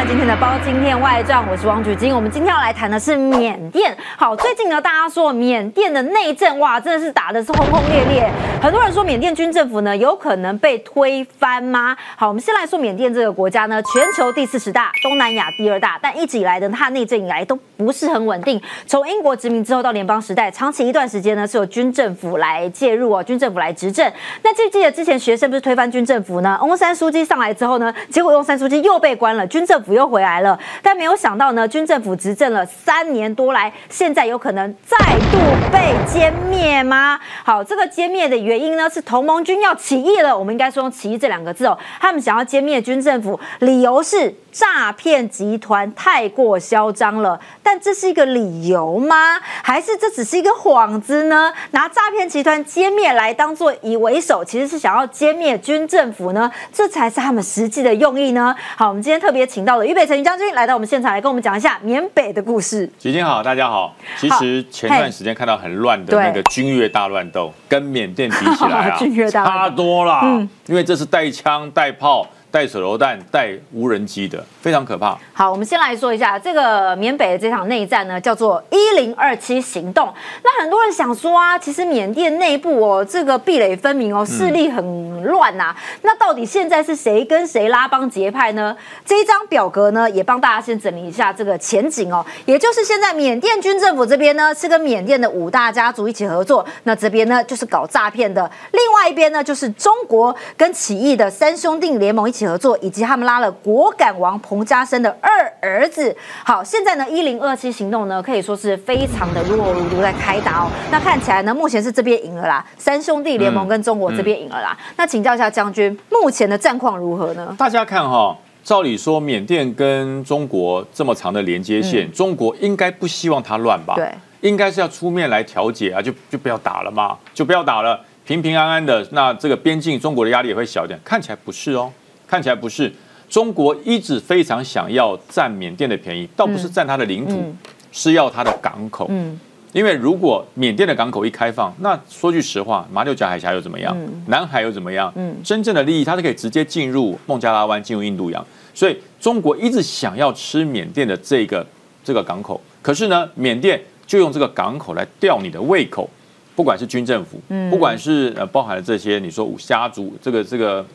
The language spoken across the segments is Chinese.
看今天的《包青天外传》，我是王菊金。我们今天要来谈的是缅甸。好，最近呢，大家说缅甸的内政哇，真的是打的是轰轰烈烈。很多人说缅甸军政府呢有可能被推翻吗？好，我们先来说缅甸这个国家呢，全球第四十大，东南亚第二大，但一直以来的，它内政以来都不是很稳定。从英国殖民之后到联邦时代，长期一段时间呢是由军政府来介入哦，军政府来执政。那记不记得之前学生不是推翻军政府呢？翁山书记上来之后呢，结果翁山书记又被关了，军政府又回来了。但没有想到呢，军政府执政了三年多来，现在有可能再度被歼灭吗？好，这个歼灭的原因呢是同盟军要起义了。我们应该说起义这两个字哦，他们想要歼灭军政府，理由是诈骗集团太过嚣张了。但这是一个理由吗？还是这只是一个幌子呢？拿诈骗集团歼灭来当做以为首，其实是想要歼灭军政府呢？这才是他们实际的用意呢？好，我们今天特别请到了俞北辰将军来到我们现场，来跟我们讲一下缅北的故事。举金好，大家好。其实前段时间看到很乱的那个军乐大乱斗，跟缅甸比起来啊，差多了。嗯，因为这是带枪带炮。带手榴弹、带无人机的，非常可怕。好，我们先来说一下这个缅北的这场内战呢，叫做一零二七行动。那很多人想说啊，其实缅甸内部哦，这个壁垒分明哦，势力很乱呐。那到底现在是谁跟谁拉帮结派呢？这一张表格呢，也帮大家先整理一下这个前景哦。也就是现在缅甸军政府这边呢，是跟缅甸的五大家族一起合作，那这边呢就是搞诈骗的，另外一边呢就是中国跟起义的三兄弟联盟一起。起合作，以及他们拉了果敢王彭家声的二儿子。好，现在呢，一零二七行动呢，可以说是非常的如火如荼在开打哦。那看起来呢，目前是这边赢了啦，三兄弟联盟跟中国这边赢了啦。那请教一下将军，目前的战况如何呢？大家看哈，照理说缅甸跟中国这么长的连接线，中国应该不希望它乱吧？对，应该是要出面来调解啊，就就不要打了嘛，就不要打了，平平安安的，那这个边境中国的压力也会小一点。看起来不是哦。看起来不是，中国一直非常想要占缅甸的便宜，倒不是占它的领土，是要它的港口。嗯，因为如果缅甸的港口一开放，那说句实话，马六甲海峡又怎么样？南海又怎么样？嗯，真正的利益它是可以直接进入孟加拉湾，进入印度洋。所以中国一直想要吃缅甸的这个这个港口，可是呢，缅甸就用这个港口来吊你的胃口，不管是军政府，不管是呃包含了这些你说五虾族这个这个。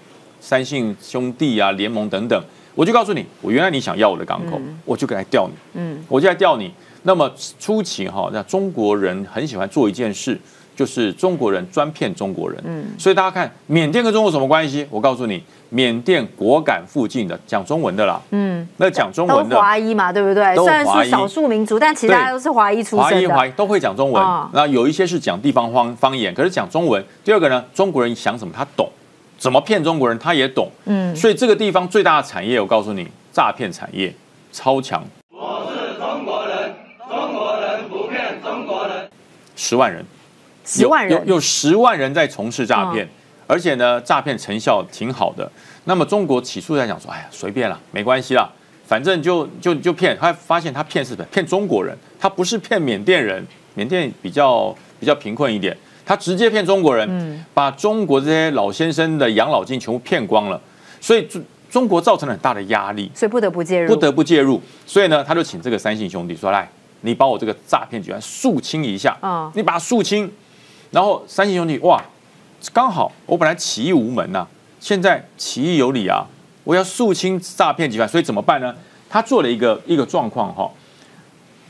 三姓兄弟啊，联盟等等，我就告诉你，我原来你想要我的港口，我就来调你，嗯，我就来调你。那么初期哈，那中国人很喜欢做一件事，就是中国人专骗中国人，嗯，所以大家看缅甸跟中国什么关系？我告诉你，缅甸果敢附近的讲中文的啦，嗯，那讲中文的华裔嘛，对不对？虽然是少数民族，但其他都是华裔出身的，华裔都会讲中文。那有一些是讲地方方方言，可是讲中文。第二个呢，中国人想什么他懂。怎么骗中国人，他也懂。嗯，所以这个地方最大的产业，我告诉你，诈骗产业超强。我是中国人，中国人不骗中国人。十万人，十万人有有十万人在从事诈骗，而且呢，诈骗成效挺好的。那么中国起诉在讲说，哎呀，随便了，没关系啦，反正就就就骗。他发现他骗是骗中国人，他不是骗缅甸人，缅甸比较比较贫困一点。他直接骗中国人，把中国这些老先生的养老金全部骗光了，所以中中国造成了很大的压力，所以不得不介入，不得不介入。所以呢，他就请这个三姓兄弟说：“来，你把我这个诈骗集团肃清一下，你把它肃清。”然后三姓兄弟哇，刚好我本来起义无门呐，现在起义有理啊，我要肃清诈骗集团，所以怎么办呢？他做了一个一个状况哈，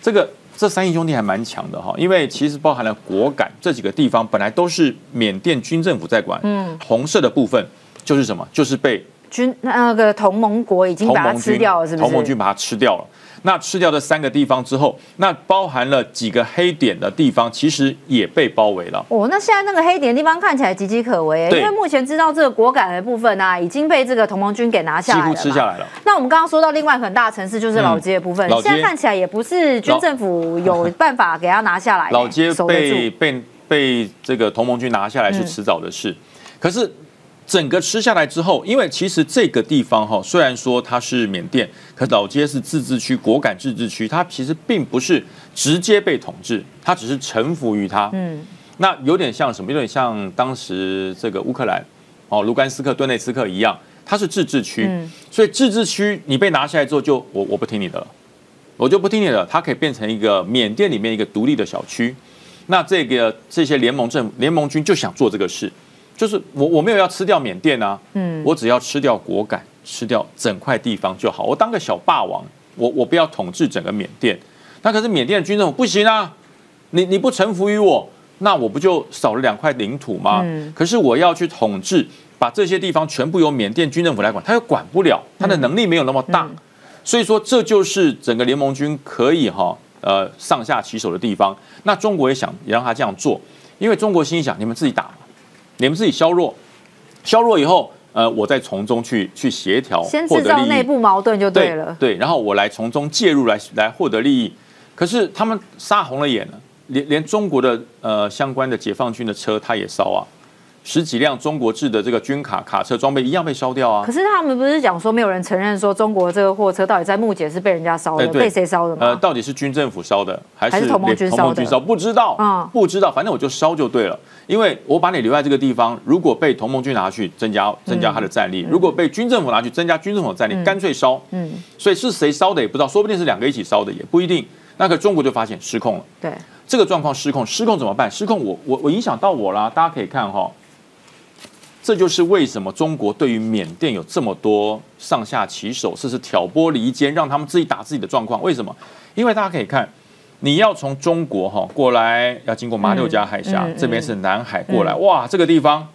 这个。这三姓兄弟还蛮强的哈，因为其实包含了果敢这几个地方，本来都是缅甸军政府在管。嗯，红色的部分就是什么？就是被军那个同盟国已经把它吃掉了，是不是？同盟军把它吃掉了。那吃掉这三个地方之后，那包含了几个黑点的地方，其实也被包围了。哦，那现在那个黑点的地方看起来岌岌可危，因为目前知道这个果敢的部分呢，已经被这个同盟军给拿下来了，几乎吃下来了。那我们刚刚说到另外很大城市就是老街的部分，现在看起来也不是军政府有办法给他拿下来。老街被被被这个同盟军拿下来是迟早的事，可是。整个吃下来之后，因为其实这个地方哈，虽然说它是缅甸，可老街是自治区，果敢自治区，它其实并不是直接被统治，它只是臣服于它。嗯，那有点像什么？有点像当时这个乌克兰哦，卢甘斯克、顿内斯克一样，它是自治区，所以自治区你被拿下来之后，就我我不听你的了，我就不听你的，它可以变成一个缅甸里面一个独立的小区。那这个这些联盟政联盟军就想做这个事，就是我我没有要吃掉缅甸啊，嗯，我只要吃掉果敢，吃掉整块地方就好，我当个小霸王，我我不要统治整个缅甸。那可是缅甸的军政府不行啊，你你不臣服于我，那我不就少了两块领土吗？可是我要去统治，把这些地方全部由缅甸军政府来管，他又管不了，他的能力没有那么大，所以说这就是整个联盟军可以哈。呃，上下其手的地方，那中国也想也让他这样做，因为中国心想，你们自己打嘛，你们自己削弱，削弱以后，呃，我再从中去去协调，先制造内部矛盾就对了，对，然后我来从中介入来来获得利益，可是他们杀红了眼了，连连中国的呃相关的解放军的车他也烧啊。十几辆中国制的这个军卡卡车装备一样被烧掉啊！可是他们不是讲说没有人承认说中国这个货车到底在木姐是被人家烧的，被谁烧的吗？呃，到底是军政府烧的还是同盟军烧的？不知道，嗯，不知道，反正我就烧就对了。因为我把你留在这个地方，如果被同盟军拿去增加增加他的战力，如果被军政府拿去增加军政府的战力，干脆烧。嗯，所以是谁烧的也不知道，说不定是两个一起烧的，也不一定。那个中国就发现失控了。对，这个状况失控，失控怎么办？失控，我我我影响到我啦。大家可以看哈。这就是为什么中国对于缅甸有这么多上下其手，甚至挑拨离间，让他们自己打自己的状况。为什么？因为大家可以看，你要从中国哈过来，要经过马六甲海峡，这边是南海过来，哇，这个地方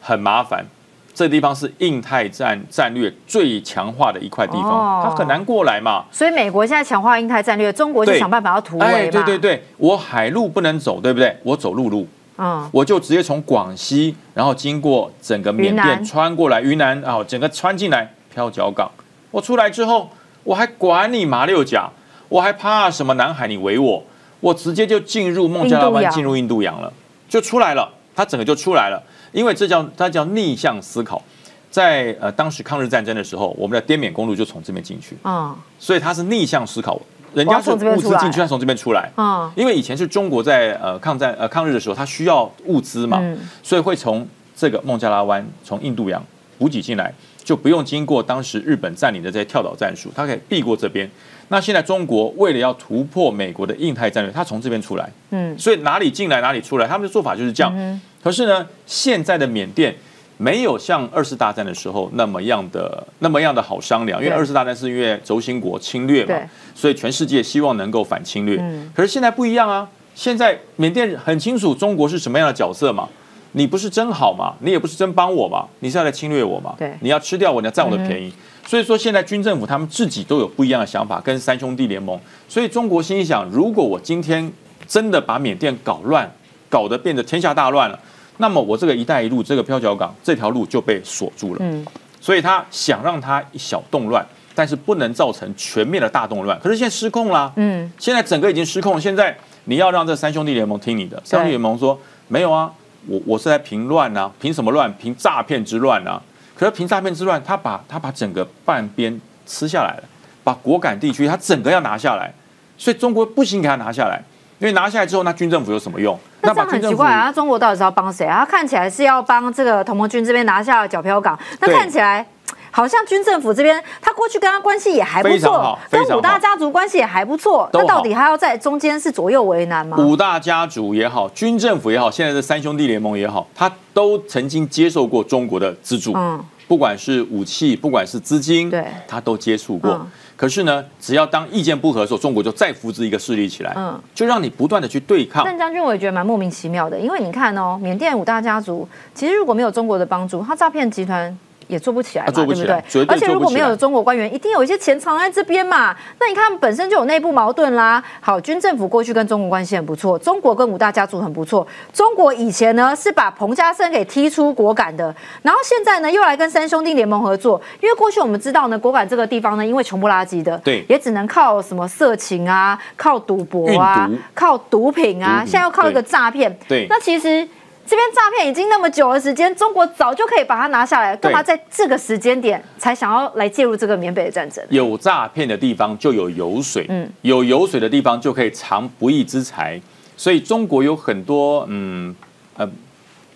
很麻烦。这地方是印太战战略最强化的一块地方，它很难过来嘛。所以美国现在强化印太战略，中国就想办法要突围对对对，我海路不能走，对不对？我走陆路。嗯，我就直接从广西，然后经过整个缅甸穿过来，云南啊，整个穿进来飘脚港。我出来之后，我还管你马六甲，我还怕什么南海？你围我，我直接就进入孟加拉湾，进入印度洋了，就出来了。它整个就出来了，因为这叫它叫逆向思考。在呃当时抗日战争的时候，我们的滇缅公路就从这边进去，嗯，所以它是逆向思考。人家是物资进去，他从这边出来。嗯，因为以前是中国在呃抗战呃抗日的时候，他需要物资嘛，所以会从这个孟加拉湾从印度洋补给进来，就不用经过当时日本占领的这些跳岛战术，他可以避过这边。那现在中国为了要突破美国的印太战略，他从这边出来。嗯，所以哪里进来哪里出来，他们的做法就是这样。可是呢，现在的缅甸。没有像二次大战的时候那么样的那么样的好商量，因为二次大战是因为轴心国侵略嘛，所以全世界希望能够反侵略。可是现在不一样啊，现在缅甸很清楚中国是什么样的角色嘛，你不是真好嘛，你也不是真帮我嘛，你是要来侵略我嘛，你要吃掉我，你要占我的便宜。所以说现在军政府他们自己都有不一样的想法，跟三兄弟联盟。所以中国心里想，如果我今天真的把缅甸搞乱，搞得变得天下大乱了。那么我这个“一带一路”这个飘角港这条路就被锁住了，嗯，所以他想让它一小动乱，但是不能造成全面的大动乱。可是现在失控了，嗯，现在整个已经失控。现在你要让这三兄弟联盟听你的，三兄弟联盟说没有啊，我我是在平乱啊，凭什么乱？凭诈骗之乱啊！可是凭诈骗之乱，他把他把整个半边吃下来了，把果敢地区他整个要拿下来，所以中国不行给他拿下来。因为拿下来之后，那军政府有什么用？那这样很奇怪啊！中国到底是要帮谁啊？他看起来是要帮这个同盟军这边拿下角漂港，那看起来好像军政府这边他过去跟他关系也还不错，跟五大家族关系也还不错。那到底还要在中间是左右为难吗？五大家族也好，军政府也好，现在的三兄弟联盟也好，他都曾经接受过中国的资助，嗯，不管是武器，不管是资金，对，他都接触过。可是呢，只要当意见不合的时候，中国就再扶植一个势力起来，嗯，就让你不断的去对抗。但将军我也觉得蛮莫名其妙的，因为你看哦，缅甸五大家族其实如果没有中国的帮助，他诈骗集团。也做不起来嘛，对不对？而且如果没有中国官员，一定有一些钱藏在这边嘛。那你看本身就有内部矛盾啦。好，军政府过去跟中国关系很不错，中国跟五大家族很不错。中国以前呢是把彭家声给踢出果敢的，然后现在呢又来跟三兄弟联盟合作。因为过去我们知道呢，果敢这个地方呢，因为穷不拉几的，对，也只能靠什么色情啊，靠赌博啊，靠毒品啊，现在又靠一个诈骗。对，那其实。这边诈骗已经那么久的时间，中国早就可以把它拿下来，干嘛在这个时间点才想要来介入这个缅北的战争？有诈骗的地方就有油水，嗯，有油水的地方就可以藏不义之财，所以中国有很多嗯呃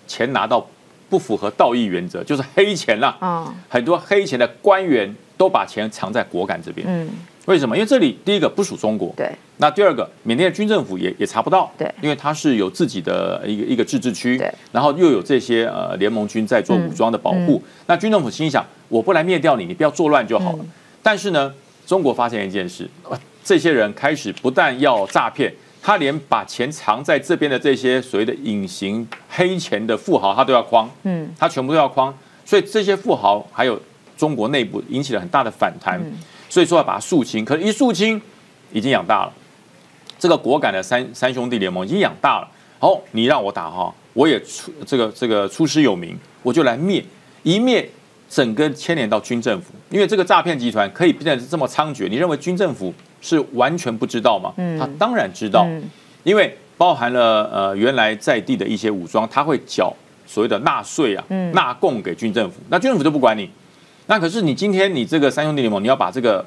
钱拿到不符合道义原则，就是黑钱啦。嗯很多黑钱的官员都把钱藏在果敢这边。嗯，为什么？因为这里第一个不属中国，对。那第二个，缅甸的军政府也也查不到，对。因为它是有自己的一个一个自治区，对，然后又有这些呃联盟军在做武装的保护，那军政府心想，我不来灭掉你，你不要作乱就好了。但是呢，中国发现一件事，呃这些人开始不但要诈骗，他连把钱藏在这边的这些所谓的隐形黑钱的富豪，他都要框，嗯，他全部都要框，所以这些富豪还有中国内部引起了很大的反弹，所以说要把它肃清，可是一肃清已经养大了。这个果敢的三三兄弟联盟已经养大了。好，你让我打哈，我也出这个这个出师有名，我就来灭，一灭整个牵连到军政府，因为这个诈骗集团可以变得这么猖獗，你认为军政府是完全不知道吗？他当然知道，因为包含了呃原来在地的一些武装，他会缴所谓的纳税啊、纳贡给军政府，那军政府就不管你。那可是你今天你这个三兄弟联盟，你要把这个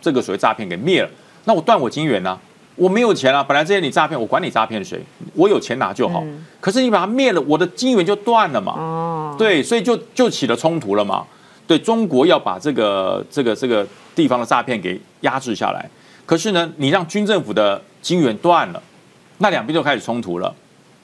这个所谓诈骗给灭了，那我断我金源呢、我没有钱啊，本来这些你诈骗，我管你诈骗谁，我有钱拿就好。可是你把它灭了，我的金源就断了嘛。哦，对，所以就就起了冲突了嘛。对中国要把这个这个这个地方的诈骗给压制下来，可是呢，你让军政府的金源断了，那两边就开始冲突了。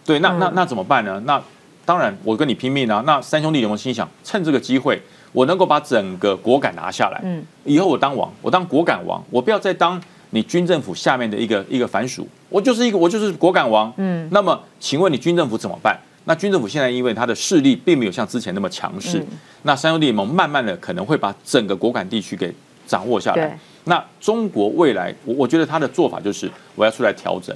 对，那那那怎么办呢？那当然我跟你拼命啊！那三兄弟联盟心想，趁这个机会，我能够把整个果敢拿下来，嗯，以后我当王，我当果敢王，我不要再当你军政府下面的一个一个凡属，我就是一个我就是果敢王，嗯，那么请问你军政府怎么办？那军政府现在因为他的势力并没有像之前那么强势，嗯。那三兄弟联盟慢慢的可能会把整个果敢地区给掌握下来。那中国未来，我我觉得他的做法就是我要出来调整，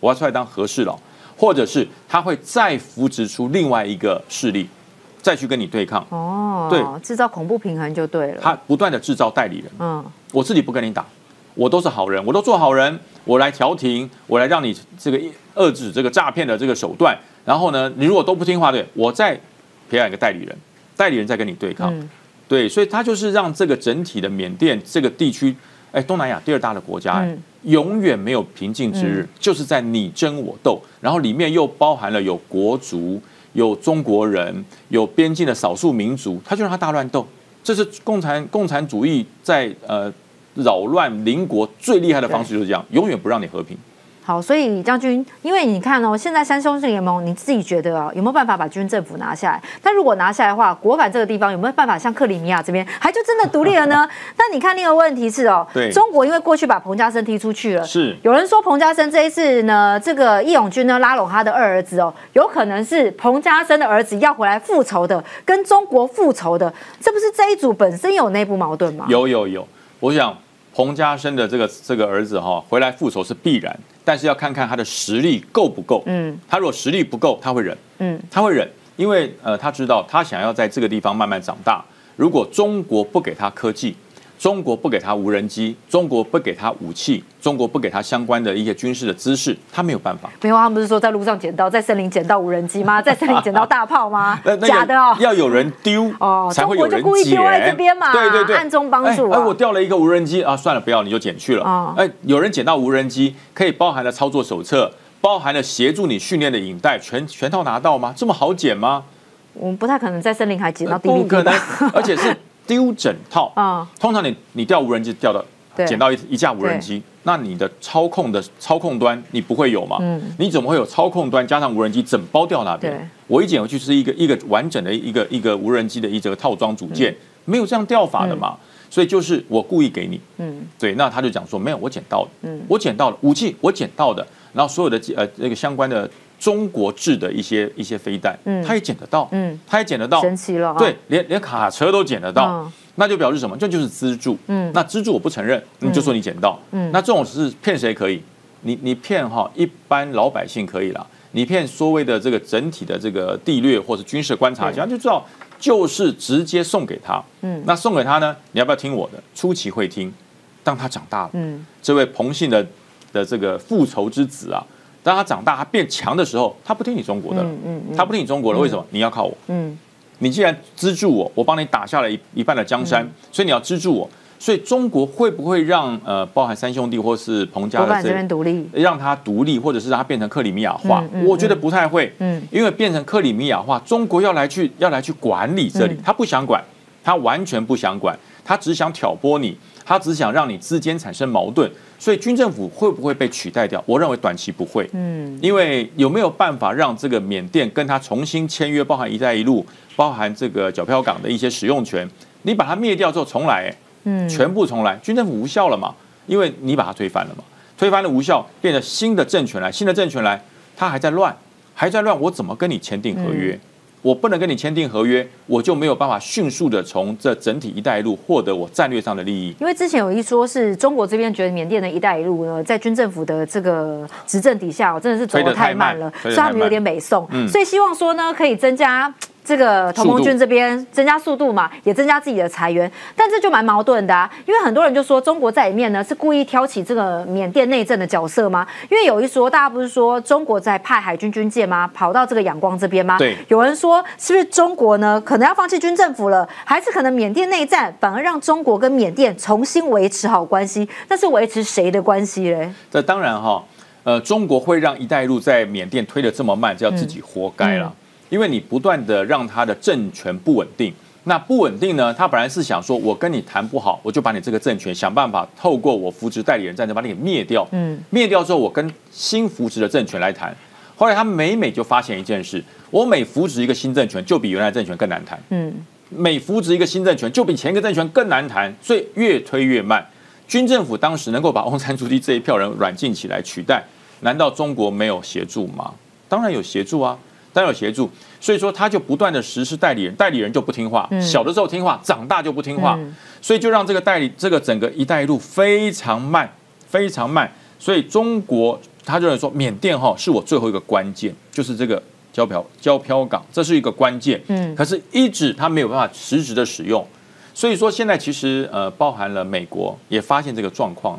我要出来当和事佬，或者是他会再扶植出另外一个势力，再去跟你对抗。哦，对，制造恐怖平衡就对了。他不断的制造代理人，嗯。我自己不跟你打，我都是好人，我都做好人，我来调停，我来让你这个遏制这个诈骗的这个手段。然后呢，你如果都不听话，对我再培养一个代理人，代理人再跟你对抗。嗯。对，所以他就是让这个整体的缅甸这个地区，哎，东南亚第二大的国家，哎嗯。永远没有平静之日，就是在你争我斗，然后里面又包含了有国族、有中国人、有边境的少数民族，他就让他大乱斗。这是共产共产主义在呃扰乱邻国最厉害的方式，就是这样，永远不让你和平。好，所以李将军，因为你看哦，现在三兄弟联盟，你自己觉得哦，有没有办法把军政府拿下来？但如果拿下来的话，国反这个地方有没有办法像克里米亚这边，还就真的独立了呢？那你看另一个问题是哦，对中国因为过去把彭家声踢出去了，是有人说彭家声这一次呢，这个义勇军呢拉拢他的二儿子哦，有可能是彭家声的儿子要回来复仇的，跟中国复仇的，这不是这一组本身有内部矛盾吗？有有有，我想彭家声的这个这个儿子哈、回来复仇是必然，但是要看看他的实力够不够。嗯他如果实力不够，他会忍，嗯，他会忍，因为呃他知道他想要在这个地方慢慢长大。如果中国不给他科技，中国不给他无人机，中国不给他武器，中国不给他相关的一些军事的知识，他没有办法。没有，他们不是说在路上捡到，在森林捡到无人机吗？在森林捡到大炮吗那？那假的哦。要有人丢哦才会有人中国就故意丢在捡这边嘛对对对，暗中帮助啊哎，哎我掉了一个无人机啊，算了，不要，你就捡去了。哦哎，有人捡到无人机，可以包含了操作手册，包含了协助你训练的影带，全全套拿到吗？这么好捡吗？我们不太可能在森林还捡到 DVD 不可能吧？，而且是丢整套。啊，通常你你掉无人机掉到捡到一一架无人机，那你的操控的操控端你不会有嘛？嗯。你怎么会有操控端加上无人机整包掉那对。边？我一捡回去是一个一个完整的一个一个无人机的一个套装组件，没有这样掉法的嘛？所以就是我故意给你，嗯。对，那他就讲说没有，我捡到的，嗯。我捡到了武器，我捡到的，然后所有的呃那个相关的中国制的一些一些飞弹，嗯他也捡得到，嗯，他也捡得到，神奇了啊。对，连连卡车都捡得到，嗯那就表示什么？这就是资助。嗯那资助我不承认，你就说你捡到。嗯那这种是骗谁可以？你你骗哈一般老百姓可以啦，你骗所谓的这个整体的这个地略或者军事观察家就知道，就是直接送给他。嗯那送给他呢？你要不要听我的？初期会听，当他长大了，嗯这位彭姓的的这个复仇之子啊，当他长大他变强的时候，他不听你中国的了，嗯他不听你中国的，为什么？你要靠我。嗯你既然资助我，我帮你打下了一一半的江山，所以你要资助我。所以中国会不会让呃包含三兄弟或是彭家的这边独立，让他独立，或者是让他变成克里米亚化？我觉得不太会，嗯，因为变成克里米亚化，中国要来去要来去管理这里，他不想管，他完全不想管，他只想挑拨你，他只想让你之间产生矛盾。所以军政府会不会被取代掉？我认为短期不会，嗯，因为有没有办法让这个缅甸跟他重新签约，包含“一带一路”，包含这个皎漂港的一些使用权，你把它灭掉之后重来？嗯，全部重来，军政府无效了嘛？因为你把它推翻了嘛，推翻了无效，变成新的政权来，新的政权来，他还在乱，还在乱，我怎么跟你签订合约？我不能跟你签订合约，我就没有办法迅速的从这整体“一带一路”获得我战略上的利益。因为之前有一说是中国这边觉得缅甸的一带一路呢，在军政府的这个执政底下，真的是走得太慢了，所以他们有点美送，所以希望说呢，可以增加。这个同盟军这边增加速度嘛，也增加自己的裁员，但这就蛮矛盾的啊。因为很多人就说中国在里面呢是故意挑起这个缅甸内政的角色吗？因为有一说，大家不是说中国在派海军军舰吗？跑到这个仰光这边吗？对。有人说是不是中国呢可能要放弃军政府了，还是可能缅甸内战反而让中国跟缅甸重新维持好关系？那是维持谁的关系嘞？这当然哈，呃，中国会让一带一路在缅甸推的这么慢，就要自己活该了。因为你不断的让他的政权不稳定，那不稳定呢？他本来是想说，我跟你谈不好，我就把你这个政权想办法透过我扶植代理人战争把你给灭掉。嗯，灭掉之后，我跟新扶植的政权来谈。后来他每每就发现一件事：我每扶植一个新政权，就比原来政权更难谈。嗯，每扶植一个新政权，就比前一个政权更难谈，所以越推越慢。军政府当时能够把翁山书记这一票人软禁起来取代，难道中国没有协助吗？当然有协助啊。当然有协助，所以说他就不断的实施代理人，代理人就不听话，小的时候听话，长大就不听话，所以就让这个代理这个整个一带一路非常慢，非常慢。所以中国他就说缅甸哈是我最后一个关键，就是这个胶漂胶漂港，这是一个关键。嗯，可是一直他没有办法实质的使用，所以说现在其实呃包含了美国也发现这个状况，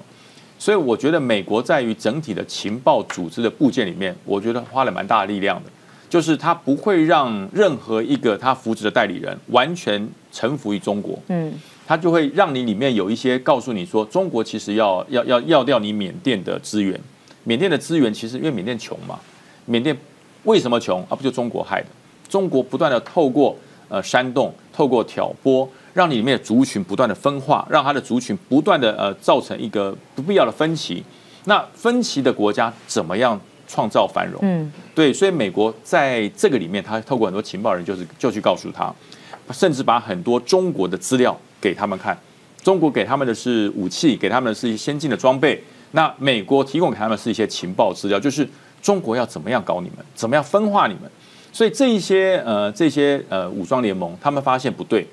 所以我觉得美国在于整体的情报组织的部件里面，我觉得花了蛮大的力量的。就是他不会让任何一个他扶持的代理人完全臣服于中国，嗯，他就会让你里面有一些告诉你说，中国其实要要要要掉你缅甸的资源，缅甸的资源其实因为缅甸穷嘛，缅甸为什么穷啊？不就中国害的？中国不断的透过呃煽动，透过挑拨，让你里面的族群不断的分化，让他的族群不断的呃造成一个不必要的分歧。那分歧的国家怎么样？创造繁荣，嗯，对，所以美国在这个里面，他透过很多情报人，就是就去告诉他，甚至把很多中国的资料给他们看，中国给他们的是武器，给他们的是一些先进的装备，那美国提供给他们是一些情报资料，就是中国要怎么样搞你们，怎么样分化你们，所以这一些呃这些呃武装联盟，他们发现不对，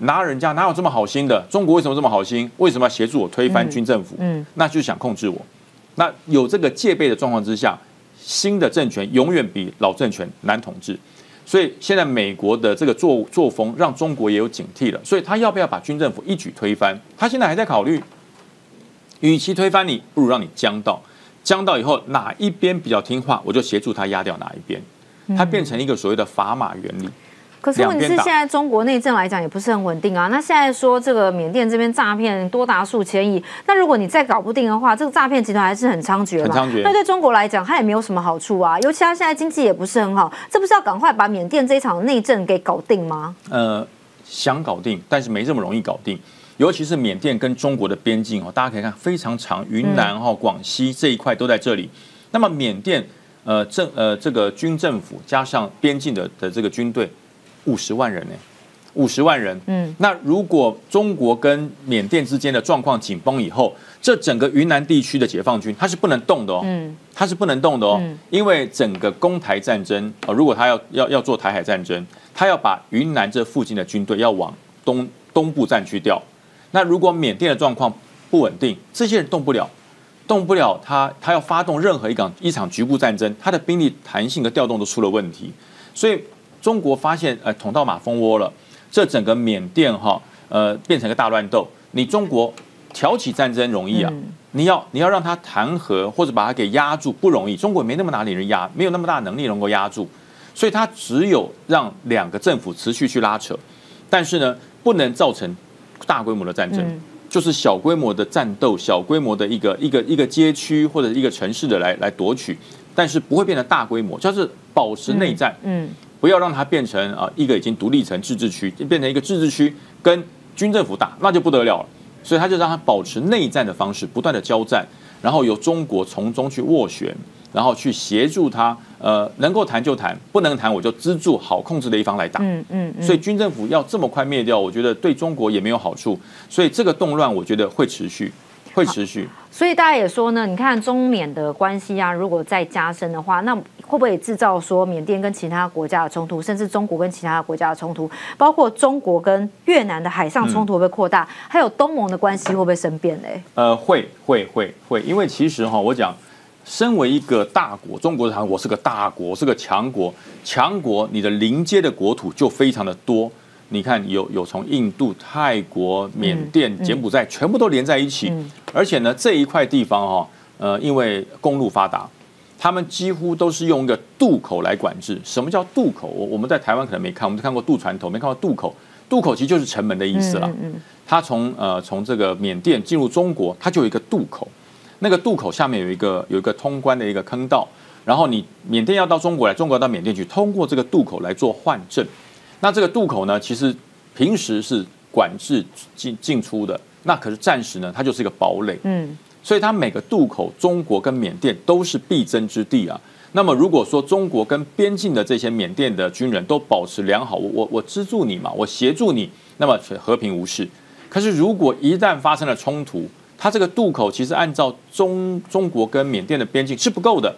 拿人家哪有这么好心的？中国为什么这么好心？为什么要协助我推翻军政府？嗯，那就是想控制我，那有这个戒备的状况之下。新的政权永远比老政权难统治，所以现在美国的这个作作风让中国也有警惕了。所以他要不要把军政府一举推翻？他现在还在考虑，与其推翻你，不如让你僵到，僵到以后哪一边比较听话，我就协助他压掉哪一边。它变成一个所谓的砝码原理。可是问题是，现在中国内政来讲也不是很稳定啊。那现在说这个缅甸这边诈骗多达数千亿，那如果你再搞不定的话，这个诈骗集团还是很猖獗嘛。很猖獗。那对中国来讲，它也没有什么好处啊。尤其它现在经济也不是很好，这不是要赶快把缅甸这一场内政给搞定吗？呃，想搞定，但是没这么容易搞定。尤其是缅甸跟中国的边境哦，大家可以看非常长，云南哈、广西这一块都在这里。那么缅甸呃政呃这个军政府加上边境的的这个军队。五十万人呢，五十万人。嗯，那如果中国跟缅甸之间的状况紧绷以后，这整个云南地区的解放军它是不能动的哦。嗯，它是不能动的哦，因为整个攻台战争啊，如果他要要要做台海战争，他要把云南这附近的军队要往东东部战区调。那如果缅甸的状况不稳定，这些人动不了，动不了，他他要发动任何一场一场局部战争，他的兵力弹性和调动都出了问题，所以。中国发现，呃，捅到马蜂窝了，这整个缅甸哈，呃，变成个大乱斗。你中国挑起战争容易啊，你要你要让他弹劾或者把他给压住不容易。中国没那么大的人压，没有那么大能力能够压住，所以他只有让两个政府持续去拉扯，但是呢，不能造成大规模的战争。就是小规模的战斗，小规模的一个一个一个街区或者一个城市的来来夺取，但是不会变得大规模，就是保持内战，嗯，不要让它变成啊一个已经独立成自治区，变成一个自治区跟军政府打，那就不得了了。所以他就让他保持内战的方式，不断的交战，然后由中国从中去斡旋。然后去协助他，呃，能够谈就谈，不能谈我就资助好控制的一方来打。嗯嗯。所以军政府要这么快灭掉，我觉得对中国也没有好处。所以这个动乱，我觉得会持续，会持续。所以大家也说呢，你看中缅的关系啊，如果再加深的话，那会不会制造说缅甸跟其他国家的冲突，甚至中国跟其他国家的冲突，包括中国跟越南的海上冲突会不会扩大？还有东盟的关系会不会生变呢？呃，会会会会，因为其实哈，我讲。身为一个大国，中国的我是个大国，是个强国。强国，你的临接的国土就非常的多。你看，有有从印度、泰国、缅甸、柬埔寨，全部都连在一起。而且呢，这一块地方哈，呃，因为公路发达，他们几乎都是用一个渡口来管制。什么叫渡口？我我们在台湾可能没看，我们看过渡船头，没看过渡口。渡口其实就是城门的意思了。嗯它从呃从这个缅甸进入中国，它就有一个渡口。那个渡口下面有一个有一个通关的一个坑道，然后你缅甸要到中国来，中国到缅甸去，通过这个渡口来做换证。那这个渡口呢，其实平时是管制进进出的，那可是暂时呢，它就是一个堡垒。嗯，所以它每个渡口，中国跟缅甸都是必争之地啊。那么如果说中国跟边境的这些缅甸的军人都保持良好，我我我资助你嘛，我协助你，那么和平无事。可是如果一旦发生了冲突，它这个渡口其实按照中中国跟缅甸的边境是不够的，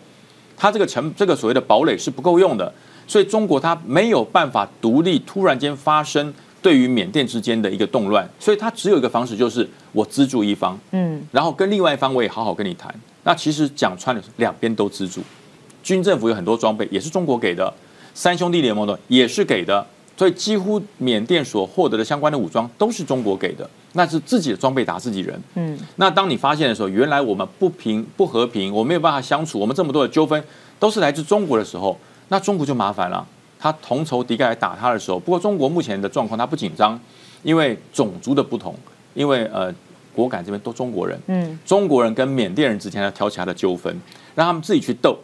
它这个城这个所谓的堡垒是不够用的，所以中国它没有办法独立突然间发生对于缅甸之间的一个动乱，所以它只有一个方式就是我资助一方，嗯，然后跟另外一方我也好好跟你谈。那其实讲穿了，两边都资助，军政府有很多装备也是中国给的，三兄弟联盟的也是给的，所以几乎缅甸所获得的相关的武装都是中国给的。那是自己的装备打自己人，嗯，那当你发现的时候，原来我们不平不和平，我没有办法相处，我们这么多的纠纷都是来自中国的时候，那中国就麻烦了。他同仇敌忾来打他的时候，不过中国目前的状况他不紧张，因为种族的不同，因为呃果敢这边都中国人，嗯，中国人跟缅甸人之间要挑起他的纠纷，让他们自己去斗，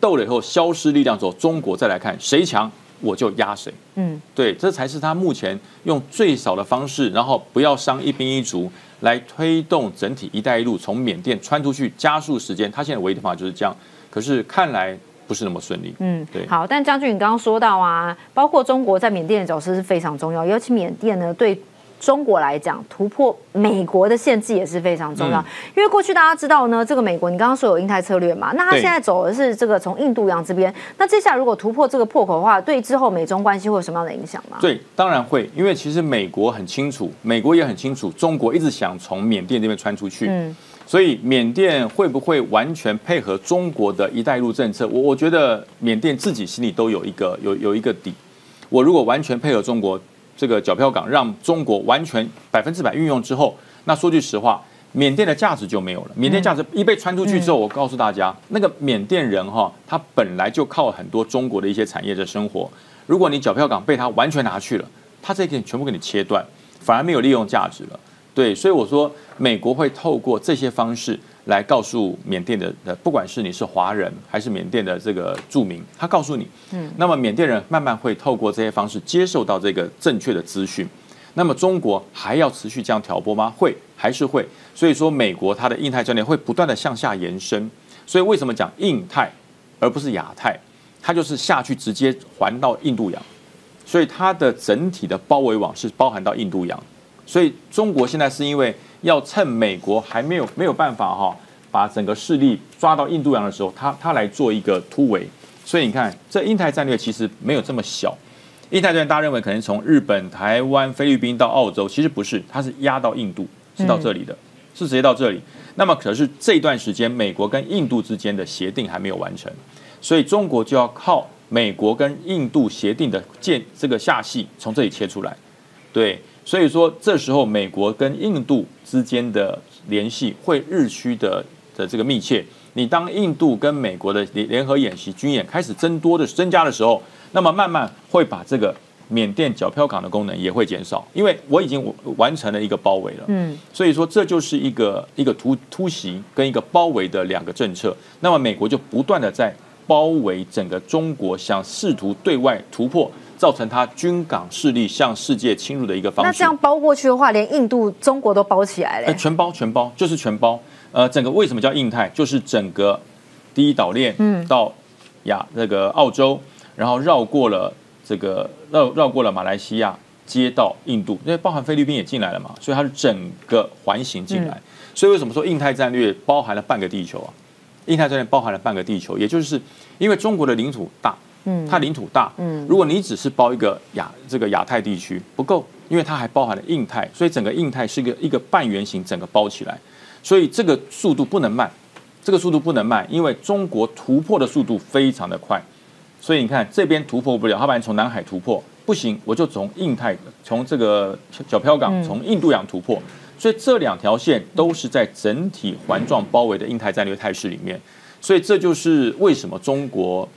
斗了以后消失力量之后，中国再来看谁强。我就压谁，嗯，对，这才是他目前用最少的方式，然后不要伤一兵一卒，来推动整体“一带一路”从缅甸穿出去，加速时间。他现在唯一的方法就是这样，可是看来不是那么顺利。嗯，对。好，但将军，你刚刚说到啊，包括中国在缅甸的角色是非常重要，尤其缅甸呢对。中国来讲，突破美国的限制也是非常重要。因为过去大家知道呢，这个美国你刚刚说有印太策略嘛，那他现在走的是这个从印度洋这边。那接下来如果突破这个破口的话，对之后美中关系会有什么样的影响吗？对，当然会，因为其实美国很清楚，美国也很清楚，中国一直想从缅甸这边穿出去。嗯，所以缅甸会不会完全配合中国的一带一路政策？我我觉得缅甸自己心里都有一个有有一个底。我如果完全配合中国。这个缴票港让中国完全百分之百运用之后，那说句实话，缅甸的价值就没有了。缅甸价值一被穿出去之后，我告诉大家，那个缅甸人哈，他本来就靠很多中国的一些产业在生活。如果你缴票港被他完全拿去了，他这一点全部给你切断，反而没有利用价值了。对，所以我说，美国会透过这些方式。来告诉缅甸的呃，不管是你是华人还是缅甸的这个住民，他告诉你，嗯，那么缅甸人慢慢会透过这些方式接受到这个正确的资讯。那么中国还要持续这样挑拨吗？会，还是会？所以说，美国它的印太战略会不断的向下延伸。所以为什么讲印太而不是亚太？它就是下去直接环到印度洋，所以它的整体的包围网是包含到印度洋。所以中国现在是因为。要趁美国还没有没有办法哈，把整个势力抓到印度洋的时候，他他来做一个突围。所以你看，这印太战略其实没有这么小。印太战略大家认为可能从日本、台湾、菲律宾到澳洲，其实不是，它是压到印度，是到这里的，是直接到这里。那么可是这段时间，美国跟印度之间的协定还没有完成，所以中国就要靠美国跟印度协定的建这个下系从这里切出来，对。所以说，这时候美国跟印度之间的联系会日趋的的这个密切。你当印度跟美国的联联合演习军演开始增多的增加的时候，那么慢慢会把这个缅甸缴票港的功能也会减少，因为我已经完成了一个包围了。嗯，所以说这就是一个一个突突袭跟一个包围的两个政策。那么美国就不断的在包围整个中国，想试图对外突破，造成它军港势力向世界侵入的一个方式。那这样包过去的话，连印度、中国都包起来了。全包全包就是全包。呃，整个为什么叫印太？就是整个第一岛链，嗯，到亚那个澳洲，然后绕过了这个绕绕过了马来西亚，接到印度，因为包含菲律宾也进来了嘛，所以它是整个环形进来。所以为什么说印太战略包含了半个地球啊？印太战略包含了半个地球，也就是因为中国的领土大，嗯，它领土大，嗯，如果你只是包一个亚这个亚太地区不够，因为它还包含了印太，所以整个印太是一个一个半圆形，整个包起来。所以这个速度不能慢，这个速度不能慢，因为中国突破的速度非常的快。所以你看这边突破不了，他把你从南海突破不行，我就从印太，从这个小飘港，从印度洋突破。所以这两条线都是在整体环状包围的印太战略态势里面。所以这就是为什么中国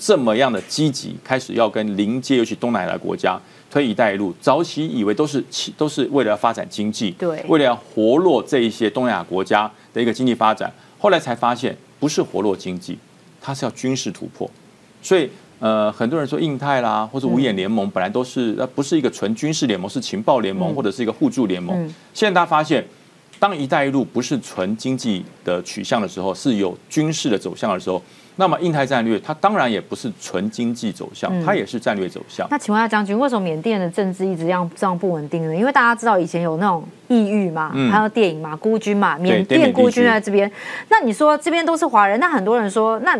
这么样的积极，开始要跟邻接，尤其东南亚国家。推“一带一路”，早期以为都是都是为了要发展经济，对，为了要活络这一些东南亚国家的一个经济发展。后来才发现，不是活络经济，它是要军事突破。所以，呃，很多人说印太啦，或者五眼联盟，本来都是呃不是一个纯军事联盟，是情报联盟或者是一个互助联盟。现在大家发现，当“一带一路”不是纯经济的取向的时候，是有军事的走向的时候。那么印太战略，它当然也不是纯经济走向，它也是战略走向。那请问下将军，为什么缅甸的政治一直这样这样不稳定呢？因为大家知道以前有那种异域嘛，还有电影嘛，孤军嘛，缅甸孤军在这边。那你说这边都是华人，那很多人说，那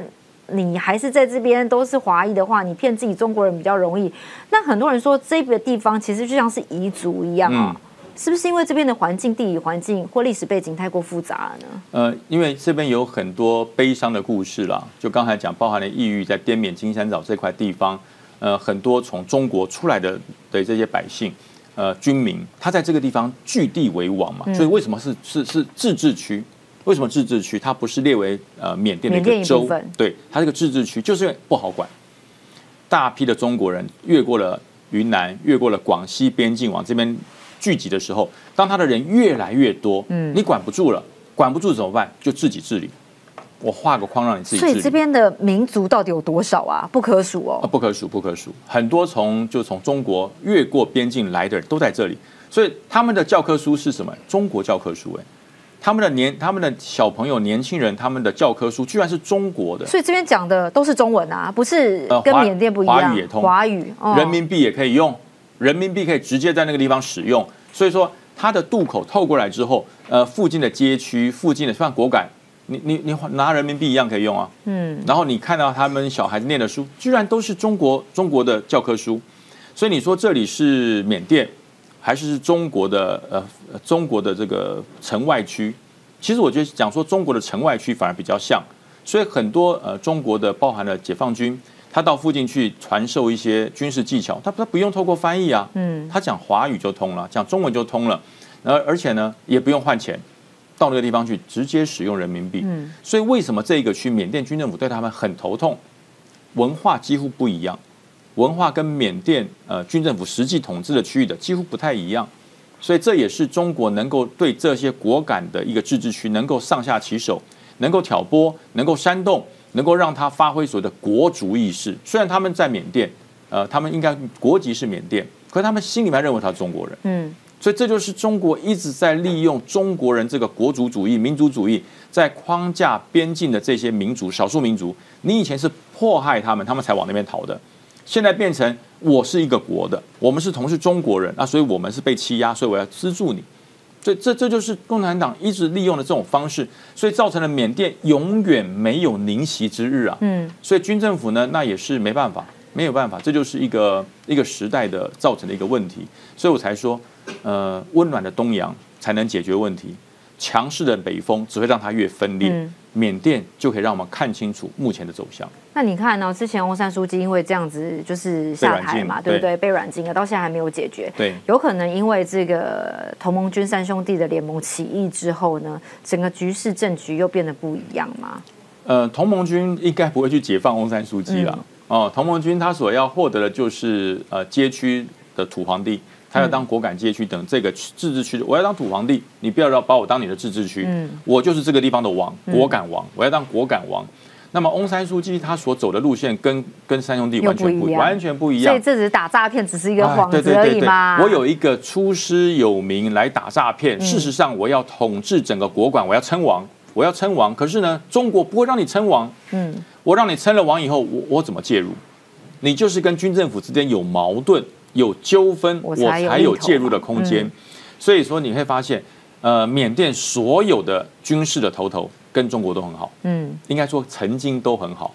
你还是在这边都是华裔的话，你骗自己中国人比较容易。那很多人说这个地方其实就像是彝族一样啊。是不是因为这边的环境、地理环境或历史背景太过复杂了呢？呃，因为这边有很多悲伤的故事啦，就刚才讲，包含了异域在滇缅金山岛这块地方，呃，很多从中国出来的的这些百姓，呃，军民，他在这个地方据地为王嘛，所以为什么是是是自治区？为什么自治区？它不是列为呃缅甸的一个州？对，它这个自治区就是因为不好管，大批的中国人越过了云南，越过了广西边境往这边。聚集的时候，当他的人越来越多，嗯，你管不住了，管不住怎么办？就自己治理。我画个框让你自己。所以这边的民族到底有多少啊？不可数哦。啊，不可数，不可数。很多从就从中国越过边境来的人都在这里，所以他们的教科书是什么？中国教科书哎，他们的年他们的小朋友年轻人他们的教科书居然是中国的。所以这边讲的都是中文啊，不是跟缅甸不一样。华语也通，华语，人民币也可以用。人民币可以直接在那个地方使用，所以说它的渡口透过来之后，呃，附近的街区、附近的像果敢，你你你拿人民币一样可以用啊。嗯。然后你看到他们小孩子念的书，居然都是中国中国的教科书，所以你说这里是缅甸，还是中国的呃中国的这个城外区？其实我觉得讲说中国的城外区反而比较像，所以很多呃中国的包含了解放军。他到附近去传授一些军事技巧，他他不用透过翻译啊，嗯，他讲华语就通了，讲中文就通了，而而且呢也不用换钱，到那个地方去直接使用人民币，嗯，所以为什么这一个区缅甸军政府对他们很头痛？文化几乎不一样，文化跟缅甸呃军政府实际统治的区域的几乎不太一样，所以这也是中国能够对这些果敢的一个自治区能够上下其手，能够挑拨，能够煽动。能够让他发挥所谓的国族意识，虽然他们在缅甸，呃，他们应该国籍是缅甸，可是他们心里面认为他是中国人，嗯，所以这就是中国一直在利用中国人这个国族主义、民族主义，在框架边境的这些民族、少数民族，你以前是迫害他们，他们才往那边逃的，现在变成我是一个国的，我们是同是中国人，那所以我们是被欺压，所以我要资助你。所以这这就是共产党一直利用的这种方式，所以造成了缅甸永远没有宁息之日啊。嗯，所以军政府呢，那也是没办法，没有办法，这就是一个一个时代的造成的一个问题。所以我才说，呃，温暖的东洋才能解决问题。强势的北风只会让它越分裂，缅甸就可以让我们看清楚目前的走向。那你看呢？之前翁山书记因为这样子就是下台嘛，对不对？被软禁了，到现在还没有解决。对，有可能因为这个同盟军三兄弟的联盟起义之后呢，整个局势政局又变得不一样吗？呃，同盟军应该不会去解放翁山书记了。哦，同盟军他所要获得的就是呃街区的土皇帝，他要当果敢街区等这个自治区，我要当土皇帝，你不要让把我当你的自治区，嗯我就是这个地方的王，果敢王，我要当果敢王。那么翁山书记他所走的路线跟跟三兄弟完全不一样完全不一样所以。这只是打诈骗，只是一个哎幌子而对对对对已嘛。我有一个出师有名来打诈骗，嗯事实上我要统治整个国馆，我要称王，我要称王。可是呢，中国不会让你称王，嗯，我让你称了王以后，我我怎么介入？你就是跟军政府之间有矛盾、有纠纷，我我才有介入的空间。嗯。所以说你会发现，呃，缅甸所有的军事的头头跟中国都很好，嗯，应该说曾经都很好，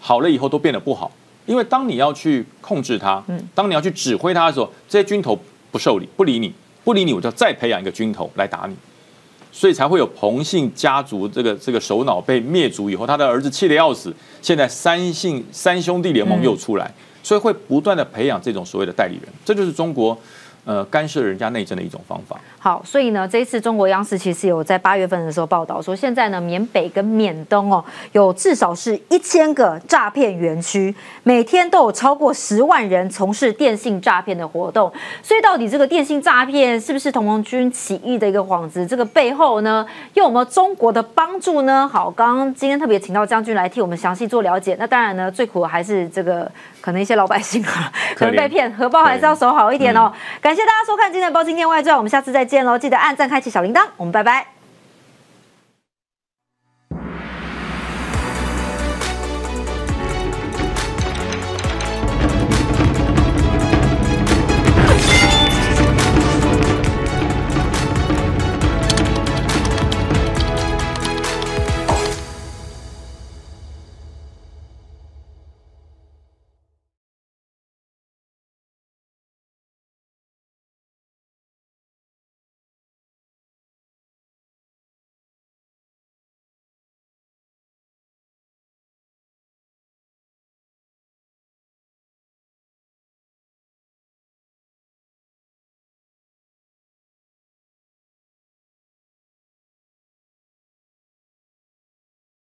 好了以后都变得不好。因为当你要去控制他，嗯。当你要去指挥他的时候，这些军头不受理，不理你，不理你，我就再培养一个军头来打你，所以才会有彭姓家族这个这个首脑被灭族以后，他的儿子气得要死，现在三姓三兄弟联盟又出来，所以会不断的培养这种所谓的代理人，这就是中国呃干涉人家内政的一种方法。好，所以呢，这一次中国央视其实有在八月份的时候报道说，现在呢，缅北跟缅东哦，有至少是一千个诈骗园区，每天都有超过十万人从事电信诈骗的活动。所以，到底这个电信诈骗是不是同盟军起义的一个幌子？这个背后呢，又有没有中国的帮助呢？好，刚刚今天特别请到将军来替我们详细做了解。那当然呢，最苦的还是这个可能一些老百姓啊，可能被骗，荷包还是要守好一点哦。感谢大家收看今天的《包青天外传》，我们下次再见喽！记得按赞、开启小铃铛，我们拜拜。